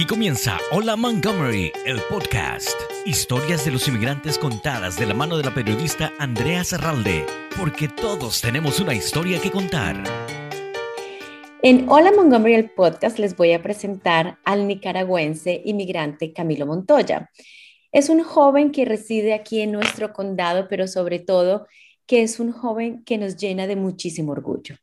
Aquí comienza Hola Montgomery, el podcast. Historias de los inmigrantes contadas de la mano de la periodista Andrea Serralde, porque todos tenemos una historia que contar. En Hola Montgomery, el podcast, les voy a presentar al nicaragüense inmigrante Camilo Montoya. Es un joven que reside aquí en nuestro condado, pero sobre todo que es un joven que nos llena de muchísimo orgullo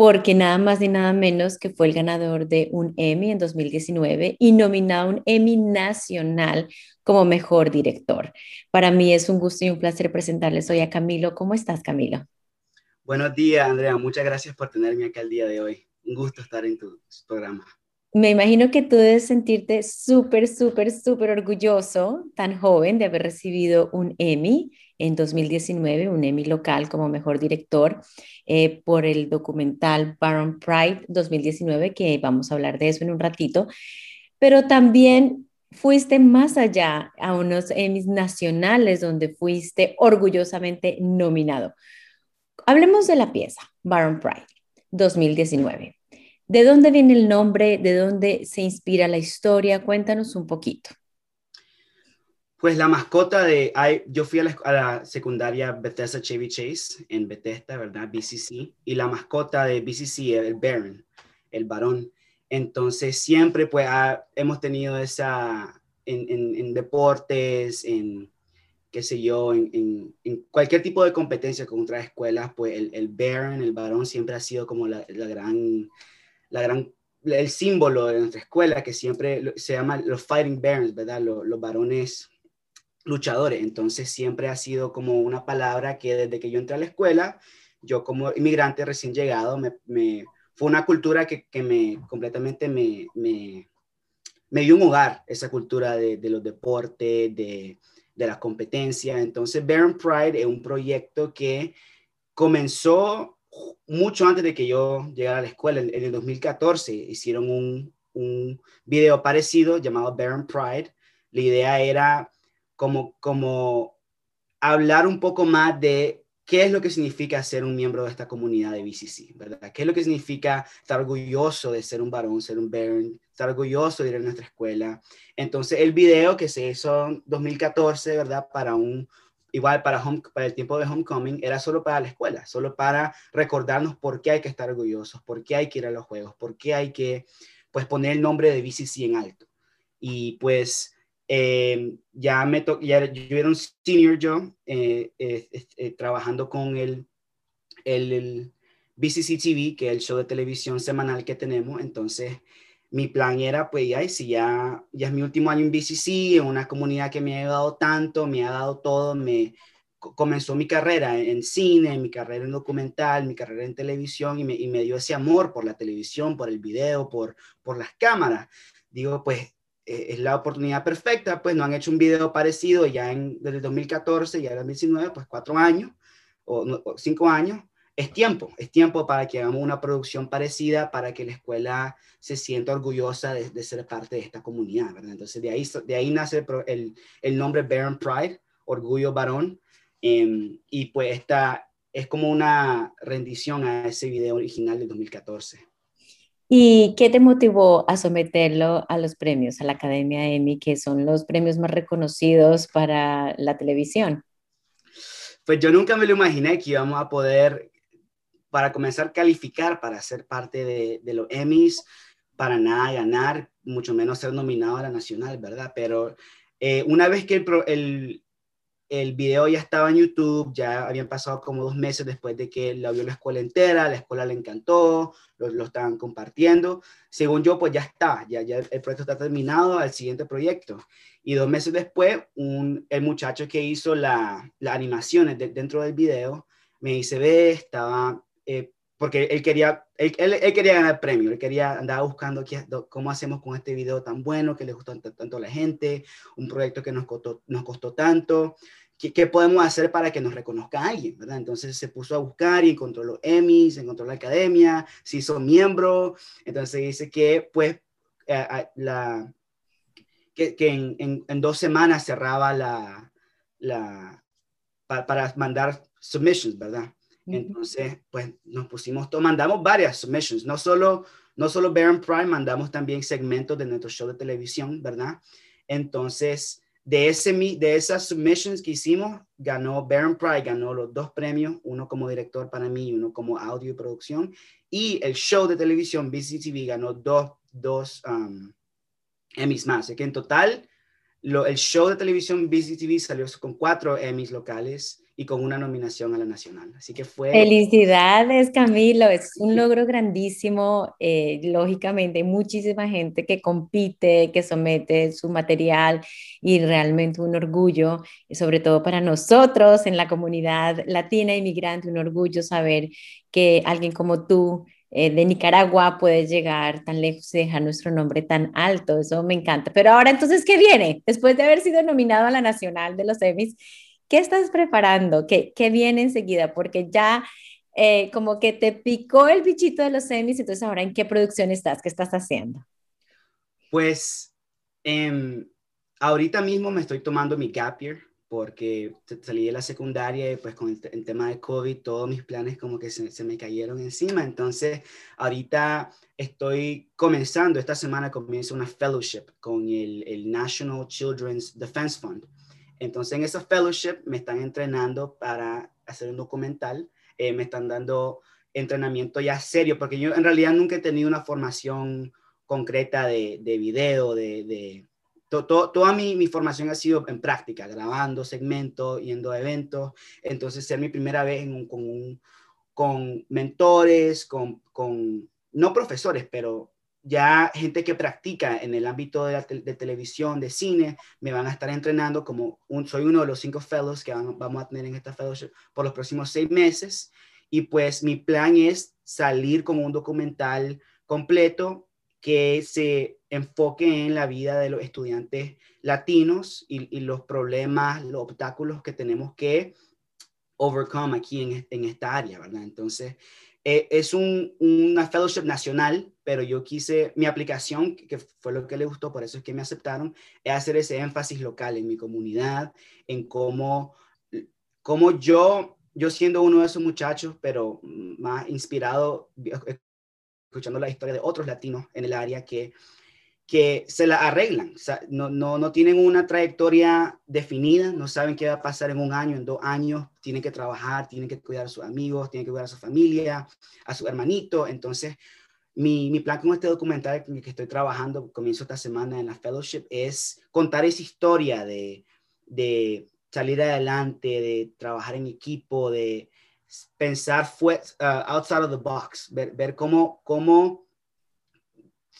porque nada más ni nada menos que fue el ganador de un Emmy en 2019 y nominado a un Emmy nacional como mejor director. Para mí es un gusto y un placer presentarles hoy a Camilo. ¿Cómo estás, Camilo? Buenos días, Andrea. Muchas gracias por tenerme acá el día de hoy. Un gusto estar en tu programa. Me imagino que tú debes sentirte súper, súper, súper orgulloso, tan joven, de haber recibido un Emmy en 2019, un Emmy local como mejor director eh, por el documental Baron Pride 2019, que vamos a hablar de eso en un ratito. Pero también fuiste más allá a unos Emmys nacionales donde fuiste orgullosamente nominado. Hablemos de la pieza, Baron Pride 2019. ¿De dónde viene el nombre? ¿De dónde se inspira la historia? Cuéntanos un poquito. Pues la mascota de, yo fui a la, secundaria Bethesda Chevy Chase en Bethesda, ¿verdad? BCC, y la mascota de BCC, el Baron, el varón. Entonces siempre pues hemos tenido esa, en, deportes, en qué sé yo, en, cualquier tipo de competencia con otras escuelas, pues el, el Baron, el varón siempre ha sido como la, la gran la gran, el símbolo de nuestra escuela, que siempre se llama los Fighting Barons, ¿verdad? Los, los varones luchadores. Entonces siempre ha sido como una palabra que desde que yo entré a la escuela, yo como inmigrante recién llegado, me, fue una cultura que, que me completamente me, me, dio un hogar, esa cultura de, los deportes, de, de la competencia. Entonces, Baron Pride es un proyecto que comenzó mucho antes de que yo llegara a la escuela, en, el 2014, hicieron un, un, video parecido llamado Baron Pride. La idea era como, como hablar un poco más de qué es lo que significa ser un miembro de esta comunidad de BCC, ¿verdad? ¿Qué es lo que significa estar orgulloso de ser un varón, ser un Baron, estar orgulloso de ir a nuestra escuela? Entonces, el video que se hizo en 2014, ¿verdad? Para un, igual para, home, para el tiempo de homecoming, era solo para la escuela, solo para recordarnos por qué hay que estar orgullosos, por qué hay que ir a los juegos, por qué hay que pues, poner el nombre de BCC en alto. Y pues eh, ya me ya yo era un senior yo, eh, eh, trabajando con el, el, el BCC TV, que es el show de televisión semanal que tenemos, entonces mi plan era, pues, ya, si ya, ya es mi último año en BCC, en una comunidad que me ha ayudado tanto, me ha dado todo, me comenzó mi carrera en, cine, mi carrera en documental, mi carrera en televisión y me, y me, dio ese amor por la televisión, por el video, por, por las cámaras. Digo, pues, eh, es la oportunidad perfecta, pues no han hecho un video parecido ya en, desde el 2014, ya era 2019, pues cuatro años o, o cinco años es tiempo, es tiempo para que hagamos una producción parecida, para que la escuela se sienta orgullosa de, ser parte de esta comunidad, ¿verdad? Entonces, de ahí, de ahí nace el, el, nombre Baron Pride, Orgullo Varón, em, y pues esta es como una rendición a ese video original del 2014. ¿Y qué te motivó a someterlo a los premios, a la Academia Emmy, que son los premios más reconocidos para la televisión? Pues yo nunca me lo imaginé que íbamos a poder para comenzar a calificar para ser parte de, los Emmys, para nada ganar, mucho menos ser nominado a la nacional, ¿verdad? Pero eh, una vez que el, el, el, video ya estaba en YouTube, ya habían pasado como dos meses después de que la vio la escuela entera, la escuela le encantó, lo, lo estaban compartiendo. Según yo, pues ya está, ya, ya el proyecto está terminado al siguiente proyecto. Y dos meses después, un, el muchacho que hizo la, las animaciones dentro del video me dice, ve, estaba eh, porque él quería, él, él, quería ganar premio, él quería andar buscando qué, cómo hacemos con este video tan bueno que le gustó tanto, a la gente, un proyecto que nos costó, nos costó tanto, ¿qué, ¿qué, podemos hacer para que nos reconozca alguien, ¿verdad? Entonces se puso a buscar y encontró los Emmys, encontró la academia, se hizo miembro, entonces dice que pues eh, la, que, que en, en, en, dos semanas cerraba la, la para mandar submissions, ¿verdad? Entonces, pues nos pusimos, mandamos varias submissions, no solo, no solo Baron Prime, mandamos también segmentos de nuestro show de televisión, ¿verdad? Entonces, de, ese, de esas submissions que hicimos, ganó Baron Pride, ganó los dos premios, uno como director para mí y uno como audio y producción. Y el show de televisión BCTV ganó dos, dos um, Emmys más. Así que en total, lo, el show de televisión BCTV salió con cuatro Emmys locales y con una nominación a la nacional. Así que fue... Felicidades, Camilo. Es un logro grandísimo. Eh, lógicamente, hay muchísima gente que compite, que somete su material y realmente un orgullo, sobre todo para nosotros en la comunidad latina inmigrante, un orgullo saber que alguien como tú eh, de Nicaragua puede llegar tan lejos y dejar nuestro nombre tan alto. Eso me encanta. Pero ahora entonces, ¿qué viene? Después de haber sido nominado a la Nacional de los Emmys, ¿Qué estás preparando? ¿Qué, qué viene enseguida? Porque ya eh, como que te picó el bichito de los semis, entonces ahora en qué producción estás, qué estás haciendo. Pues em, ahorita mismo me estoy tomando mi gap year porque salí de la secundaria y pues con el, tema de COVID todos mis planes como que se, se, me cayeron encima. Entonces ahorita estoy comenzando, esta semana comienza una fellowship con el, el National Children's Defense Fund. Entonces en esa fellowship me están entrenando para hacer un documental, eh, me están dando entrenamiento ya serio, porque yo en realidad nunca he tenido una formación concreta de, de video, de... de toda mi, mi, formación ha sido en práctica, grabando segmentos, yendo a eventos, entonces ser mi primera vez en un, con, un, con mentores, con, con, no profesores, pero ya gente que practica en el ámbito de, televisión, de cine, me van a estar entrenando como un, soy uno de los cinco fellows que vamos a tener en esta fellowship por los próximos seis meses. Y pues mi plan es salir con un documental completo que se enfoque en la vida de los estudiantes latinos y, los problemas, los obstáculos que tenemos que overcome aquí en, en esta área, ¿verdad? Entonces, eh, es un, una fellowship nacional, pero yo quise, mi aplicación, que fue lo que le gustó, por eso es que me aceptaron, es hacer ese énfasis local en mi comunidad, en cómo, cómo yo, yo siendo uno de esos muchachos, pero más inspirado, escuchando la historia de otros latinos en el área que que se la arreglan, no, no, no, tienen una trayectoria definida, no saben qué va a pasar en un año, en dos años, tienen que trabajar, tienen que cuidar a sus amigos, tienen que cuidar a su familia, a su hermanito. Entonces, mi, mi plan con este documental en el que estoy trabajando, comienzo esta semana en la fellowship, es contar esa historia de, de salir adelante, de trabajar en equipo, de pensar fue, uh, outside of the box, ver, ver cómo, cómo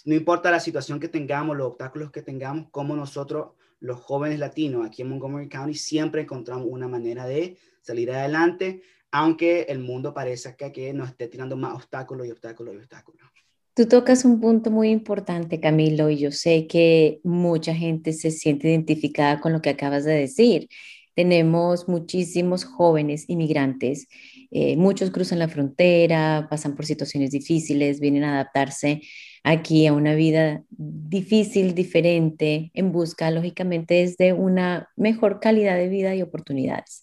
no importa la situación que tengamos, los obstáculos que tengamos, como nosotros, los jóvenes latinos aquí en Montgomery County, siempre encontramos una manera de salir adelante, aunque el mundo parezca que nos esté tirando más obstáculos y obstáculos y obstáculos. Tú tocas un punto muy importante, Camilo, y yo sé que mucha gente se siente identificada con lo que acabas de decir. Tenemos muchísimos jóvenes inmigrantes, eh, muchos cruzan la frontera, pasan por situaciones difíciles, vienen a adaptarse aquí a una vida difícil, diferente, en busca, lógicamente, de una mejor calidad de vida y oportunidades.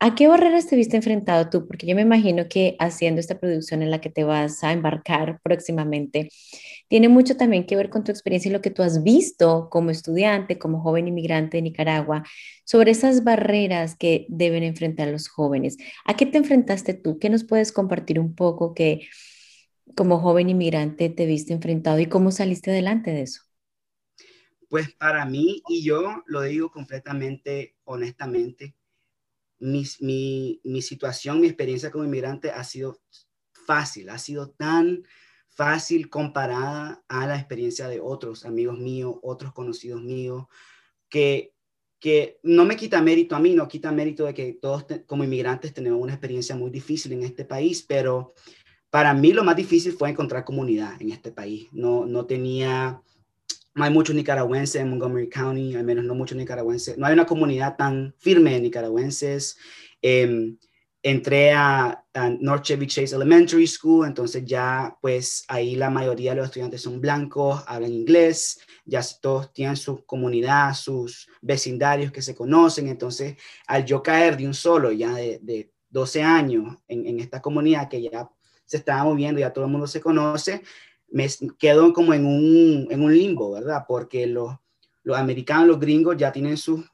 ¿A qué barreras te viste enfrentado tú? Porque yo me imagino que haciendo esta producción en la que te vas a embarcar próximamente, tiene mucho también que ver con tu experiencia y lo que tú has visto como estudiante, como joven inmigrante de Nicaragua, sobre esas barreras que deben enfrentar los jóvenes. ¿A qué te enfrentaste tú? ¿Qué nos puedes compartir un poco que como joven inmigrante te viste enfrentado y cómo saliste adelante de eso? Pues para mí, y yo lo digo completamente honestamente, mi, mi, mi situación, mi experiencia como inmigrante ha sido fácil, ha sido tan fácil comparada a la experiencia de otros amigos míos, otros conocidos míos, que, que no me quita mérito a mí, no quita mérito de que todos como inmigrantes tenemos una experiencia muy difícil en este país, pero para mí lo más difícil fue encontrar comunidad en este país. No, no tenía, hay muchos nicaragüenses en Montgomery County, al menos no muchos nicaragüenses. No hay una comunidad tan firme de nicaragüenses. Em, entré a, North Chevy Chase Elementary School, entonces ya pues ahí la mayoría de los estudiantes son blancos, hablan inglés, ya todos tienen su comunidad, sus vecindarios que se conocen, entonces al yo caer de un solo ya de, 12 años en, en esta comunidad que ya se estaba moviendo, ya todo el mundo se conoce, me quedo como en un, en un limbo, ¿verdad? Porque los, los americanos, los gringos ya tienen su,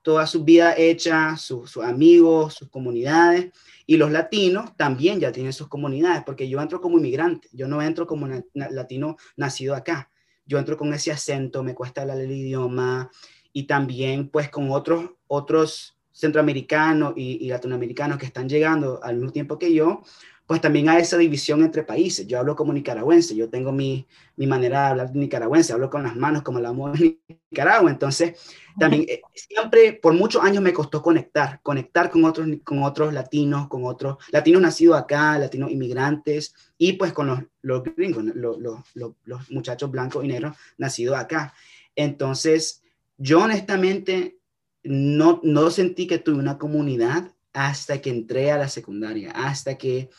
toda su vida hecha, sus amigos, sus comunidades, y los latinos también ya tienen sus comunidades, porque yo entro como inmigrante, yo no entro como latino nacido acá, yo entro con ese acento, me cuesta hablar el idioma, y también pues con otros, otros centroamericanos y, y latinoamericanos que están llegando al mismo tiempo que yo, pues también hay esa división entre países. Yo hablo como nicaragüense, yo tengo mi, mi manera de hablar nicaragüense, hablo con las manos como la en Nicaragua. Entonces, también eh, siempre, por muchos años me costó conectar, conectar con otros, con otros latinos, con otros latinos nacidos acá, latinos inmigrantes, y pues con los, los gringos, los, los, los muchachos blancos y negros nacidos acá. Entonces, yo honestamente no, no sentí que tuve una comunidad hasta que entré a la secundaria, hasta que,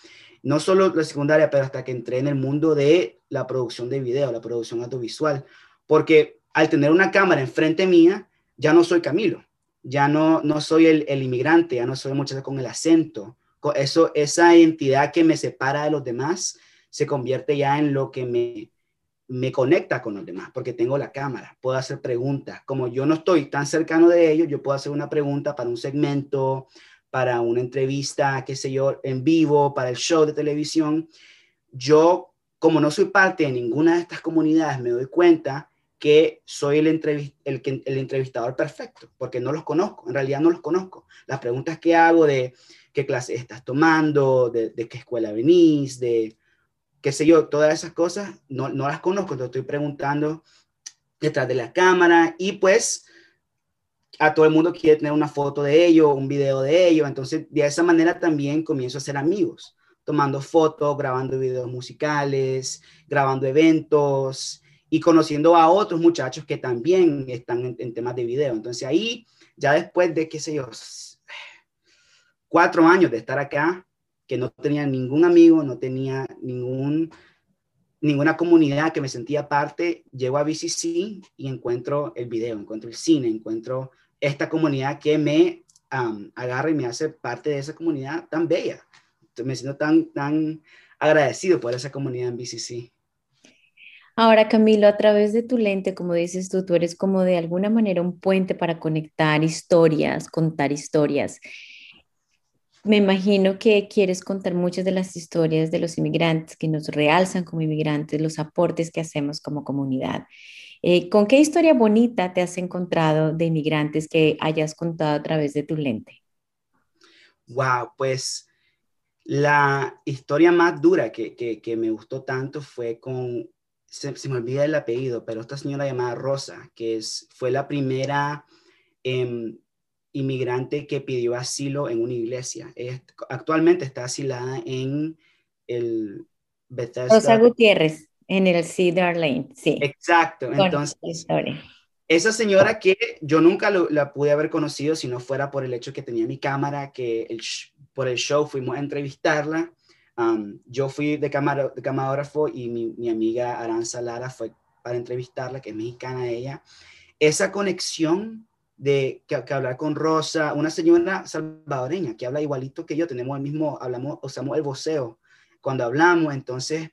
no solo la secundaria, pero hasta que entré en el mundo de la producción de video, la producción audiovisual, porque al tener una cámara enfrente mía, ya no soy Camilo, ya no, no soy el, el inmigrante, ya no soy muchacho con el acento, eso, esa identidad que me separa de los demás se convierte ya en lo que me, me conecta con los demás, porque tengo la cámara, puedo hacer preguntas. Como yo no estoy tan cercano de ellos, yo puedo hacer una pregunta para un segmento, para una entrevista, qué sé yo, en vivo, para el show de televisión, yo, como no soy parte de ninguna de estas comunidades, me doy cuenta que soy el, entrevistador perfecto, porque no los conozco, en realidad no los conozco. Las preguntas que hago de qué clase estás tomando, de, qué escuela venís, de qué sé yo, todas esas cosas, no, las conozco, te estoy preguntando detrás de la cámara y pues a todo el mundo quiere tener una foto de ellos, un video de ellos, entonces de esa manera también comienzo a ser amigos, tomando fotos, grabando videos musicales, grabando eventos y conociendo a otros muchachos que también están en, temas de video. Entonces ahí, ya después de, qué sé yo, cuatro años de estar acá, que no tenía ningún amigo, no tenía ningún, ninguna comunidad que me sentía parte, llego a BCC y encuentro el video, encuentro el cine, encuentro esta comunidad que me agarra y me hace parte de esa comunidad tan bella. me siento tan, tan agradecido por esa comunidad en BCC. Ahora, Camilo, a través de tu lente, como dices tú, tú eres como de alguna manera un puente para conectar historias, contar historias. Me imagino que quieres contar muchas de las historias de los inmigrantes que nos realzan como inmigrantes, los aportes que hacemos como comunidad. Eh, ¿Con qué historia bonita te has encontrado de inmigrantes que hayas contado a través de tu lente? Wow, pues la historia más dura que, que, me gustó tanto fue con, se, me olvida el apellido, pero esta señora llamada Rosa, que es, fue la primera em, inmigrante que pidió asilo en una iglesia. actualmente está asilada en el Bethesda. Rosa Gutiérrez. En el Cedar Lane, sí. Exacto. Entonces, esa señora que yo nunca la pude haber conocido si no fuera por el hecho que tenía mi cámara, que el, por el show fuimos a entrevistarla. Um, yo fui de, de camarógrafo y mi, mi, amiga Aranza Lara fue para entrevistarla, que es mexicana ella. Esa conexión de que, que, hablar con Rosa, una señora salvadoreña que habla igualito que yo, tenemos el mismo, hablamos, usamos el voceo cuando hablamos, entonces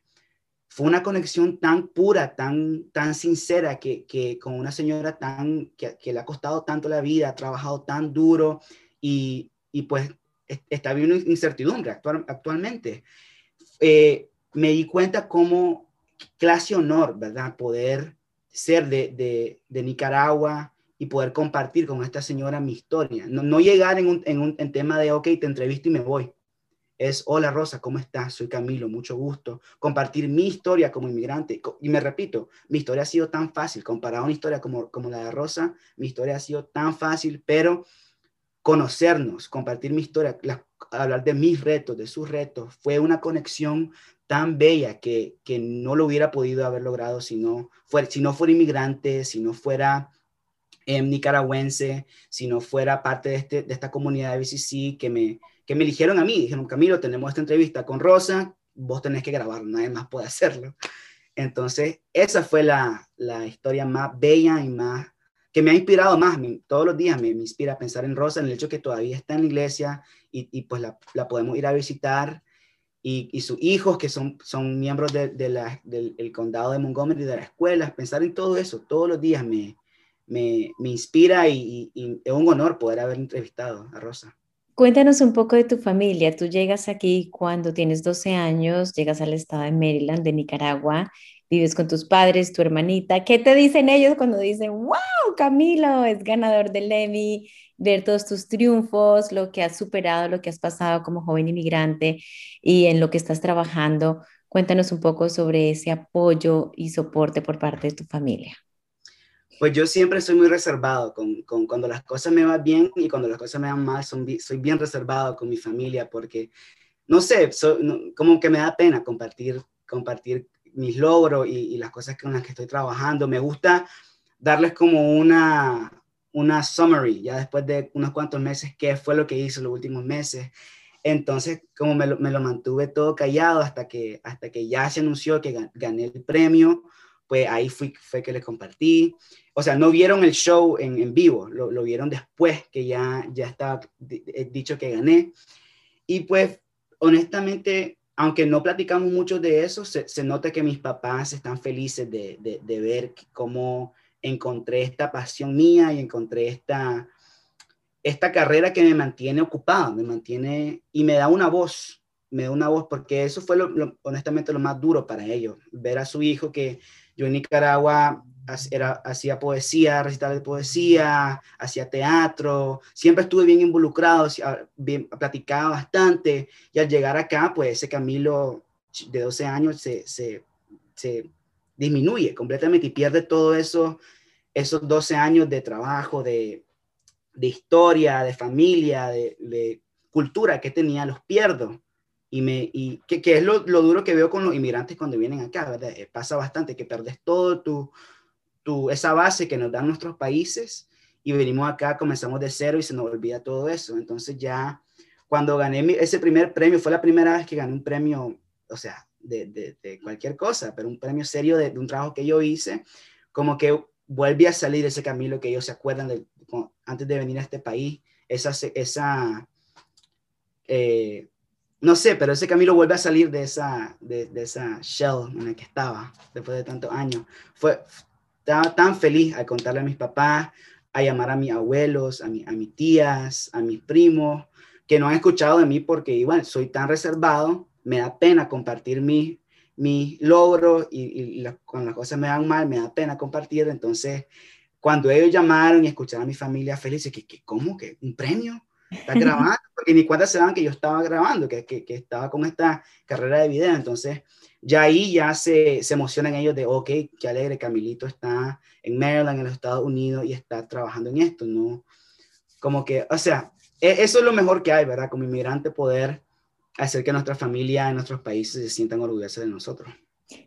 fue una conexión tan pura, tan, tan sincera, que, que con una señora tan, que, que, le ha costado tanto la vida, ha trabajado tan duro y, y pues está viviendo incertidumbre actual, actualmente. Eh, me di cuenta cómo clase honor, ¿verdad? Poder ser de, de, de, Nicaragua y poder compartir con esta señora mi historia. No, no llegar en un, en un en tema de, ok, te entrevisto y me voy es, hola Rosa, ¿cómo estás? Soy Camilo, mucho gusto. Compartir mi historia como inmigrante. Y me repito, mi historia ha sido tan fácil, comparado a una historia como, como la de Rosa, mi historia ha sido tan fácil, pero conocernos, compartir mi historia, hablar de mis retos, de sus retos, fue una conexión tan bella que, que no lo hubiera podido haber logrado si no, fuera, si no fuera inmigrante, si no fuera eh, nicaragüense, si no fuera parte de, este, de esta comunidad de BCC que me, que me eligieron a mí. Dijeron, Camilo, tenemos esta entrevista con Rosa, vos tenés que grabar, nadie más puede hacerlo. Entonces, esa fue la, la historia más bella y más que me ha inspirado más. Todos los días me, me, inspira a pensar en Rosa, en el hecho que todavía está en la iglesia y, pues la, la, podemos ir a visitar y, y sus hijos que son, son miembros de la, del condado de Montgomery, de la escuela, pensar en todo eso todos los días me, me, me inspira y, y es un honor poder haber entrevistado a Rosa. Cuéntanos un poco de tu familia. Tú llegas aquí cuando tienes 12 años, llegas al estado de Maryland, de Nicaragua, vives con tus padres, tu hermanita. ¿Qué te dicen ellos cuando dicen, wow, Camilo es ganador del Emmy, ver todos tus triunfos, lo que has superado, lo que has pasado como joven inmigrante y en lo que estás trabajando? Cuéntanos un poco sobre ese apoyo y soporte por parte de tu familia. Pues yo siempre soy muy reservado con, con, cuando las cosas me van bien y cuando las cosas me van mal, son, soy bien reservado con mi familia porque, no sé, como que me da pena compartir, compartir mis logros y, y, las cosas con las que estoy trabajando. Me gusta darles como una, una summary, ya después de unos cuantos meses, qué fue lo que hice los últimos meses. Entonces, como me lo, me lo mantuve todo callado hasta que, hasta que ya se anunció que gané el premio, pues ahí fui, fue que les compartí. O sea, no vieron el show en, en vivo, lo, lo, vieron después que ya, ya estaba eh, dicho que gané. Y pues, honestamente, aunque no platicamos mucho de eso, se, se nota que mis papás están felices de, de, de, ver cómo encontré esta pasión mía y encontré esta, esta carrera que me mantiene ocupado, me mantiene y me da una voz, me da una voz, porque eso fue lo, honestamente lo más duro para ellos, ver a su hijo que yo en Nicaragua era, hacía poesía, recital de poesía, hacía teatro, siempre estuve bien involucrado, bien, platicaba bastante y al llegar acá, pues ese Camilo de 12 años se, disminuye completamente y pierde todo eso, esos 12 años de trabajo, de, historia, de familia, de, cultura que tenía, los pierdo y, me, y que, que es lo, lo, duro que veo con los inmigrantes cuando vienen acá, ¿verdad? Eh, pasa bastante, que perdes todo tu, tu, esa base que nos dan nuestros países y venimos acá, comenzamos de cero y se nos olvida todo eso. Entonces ya cuando gané mi, ese primer premio, fue la primera vez que gané un premio, o sea, de, de, de cualquier cosa, pero un premio serio de, de, un trabajo que yo hice, como que vuelve a salir ese Camilo que ellos se acuerdan de, antes de venir a este país, esa, esa eh, no sé, pero ese Camilo vuelve a salir de esa, de, esa shell en la que estaba después de tantos años. Fue, estaba tan feliz al contarle a mis papás, a llamar a mis abuelos, a, mi, a mis tías, a mis primos, que no han escuchado de mí porque igual soy tan reservado, me da pena compartir mis mi logros y la, cuando las cosas me van mal, me da pena compartir. Entonces, cuando ellos llamaron y escucharon a mi familia feliz, que, que ¿cómo? ¿Que un premio? ¿Estás grabando? Porque ni cuenta se daban que yo estaba grabando, que, que, que, estaba con esta carrera de video. Entonces, ya ahí ya se, se emocionan ellos de, ok, qué alegre, Camilito está en Maryland, en los Estados Unidos, y está trabajando en esto, ¿no? Como que, o sea, e, eso es lo mejor que hay, ¿verdad? Como inmigrante poder hacer que nuestra familia en nuestros países se sientan orgullosos de nosotros.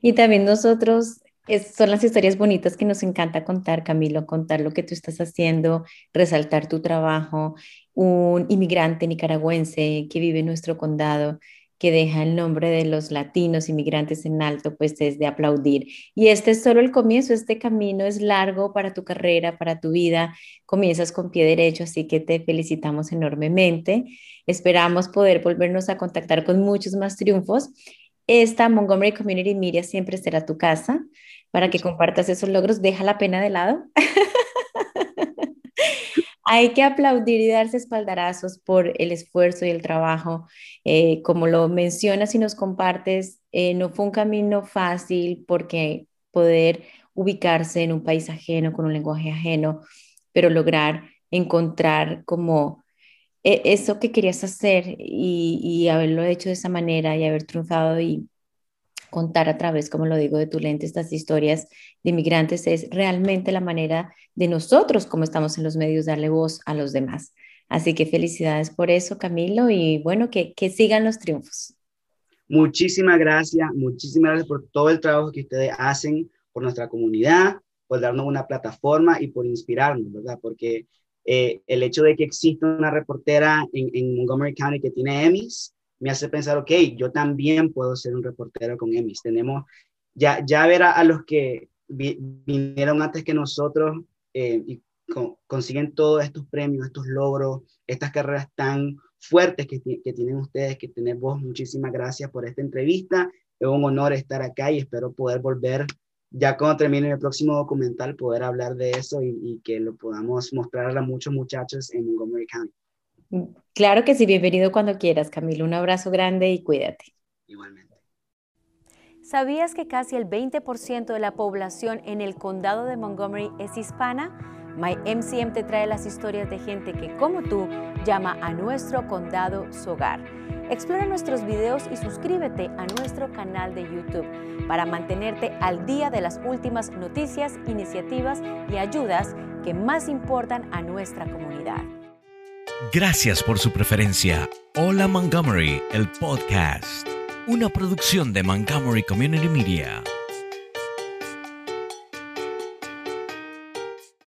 Y también nosotros es, son las historias bonitas que nos encanta contar, Camilo, contar lo que tú estás haciendo, resaltar tu trabajo, un inmigrante nicaragüense que vive en nuestro condado, que deja el nombre de los latinos inmigrantes en alto, pues es de aplaudir. Y este es solo el comienzo, este camino es largo para tu carrera, para tu vida, comienzas con pie derecho, así que te felicitamos enormemente. Esperamos poder volvernos a contactar con muchos más triunfos. Esta Montgomery Community Media siempre será tu casa para que compartas esos logros. Deja la pena de lado. Hay que aplaudir y darse espaldarazos por el esfuerzo y el trabajo. Eh, como lo mencionas y nos compartes, eh, no fue un camino fácil porque poder ubicarse en un país ajeno, con un lenguaje ajeno, pero lograr encontrar como e, eso que querías hacer y, y haberlo hecho de esa manera y haber triunfado y contar a través, como lo digo, de tu lente estas historias de inmigrantes es realmente la manera de nosotros, como estamos en los medios, darle voz a los demás. Así que felicidades por eso, Camilo, y bueno, que, que sigan los triunfos. Muchísimas gracias, muchísimas gracias por todo el trabajo que ustedes hacen por nuestra comunidad, por darnos una plataforma y por inspirarnos, ¿verdad? Porque eh, el hecho de que exista una reportera en, en Montgomery County que tiene Emmys, me hace pensar, ok, yo también puedo ser un reportero con Emmys. Tenemos, ya, ya ver a, los que vi, vinieron antes que nosotros eh, y con, consiguen todos estos premios, estos logros, estas carreras tan fuertes que, tienen ustedes, que tienen vos. Muchísimas gracias por esta entrevista. Es un honor estar acá y espero poder volver ya cuando termine el próximo documental, poder hablar de eso y que lo podamos mostrar a muchos muchachos en Montgomery County. Claro que sí, bienvenido cuando quieras, Camilo. Un abrazo grande y cuídate. Igualmente. ¿Sabías que casi el 20% de la población en el condado de Montgomery es hispana? MyMCM te trae las historias de gente que, como tú, llama a nuestro condado su hogar. Explora nuestros videos y suscríbete a nuestro canal de YouTube para mantenerte al día de las últimas noticias, iniciativas y ayudas que más importan a nuestra comunidad. Gracias por su preferencia. Hola Montgomery, el podcast. Una producción de Montgomery Community Media.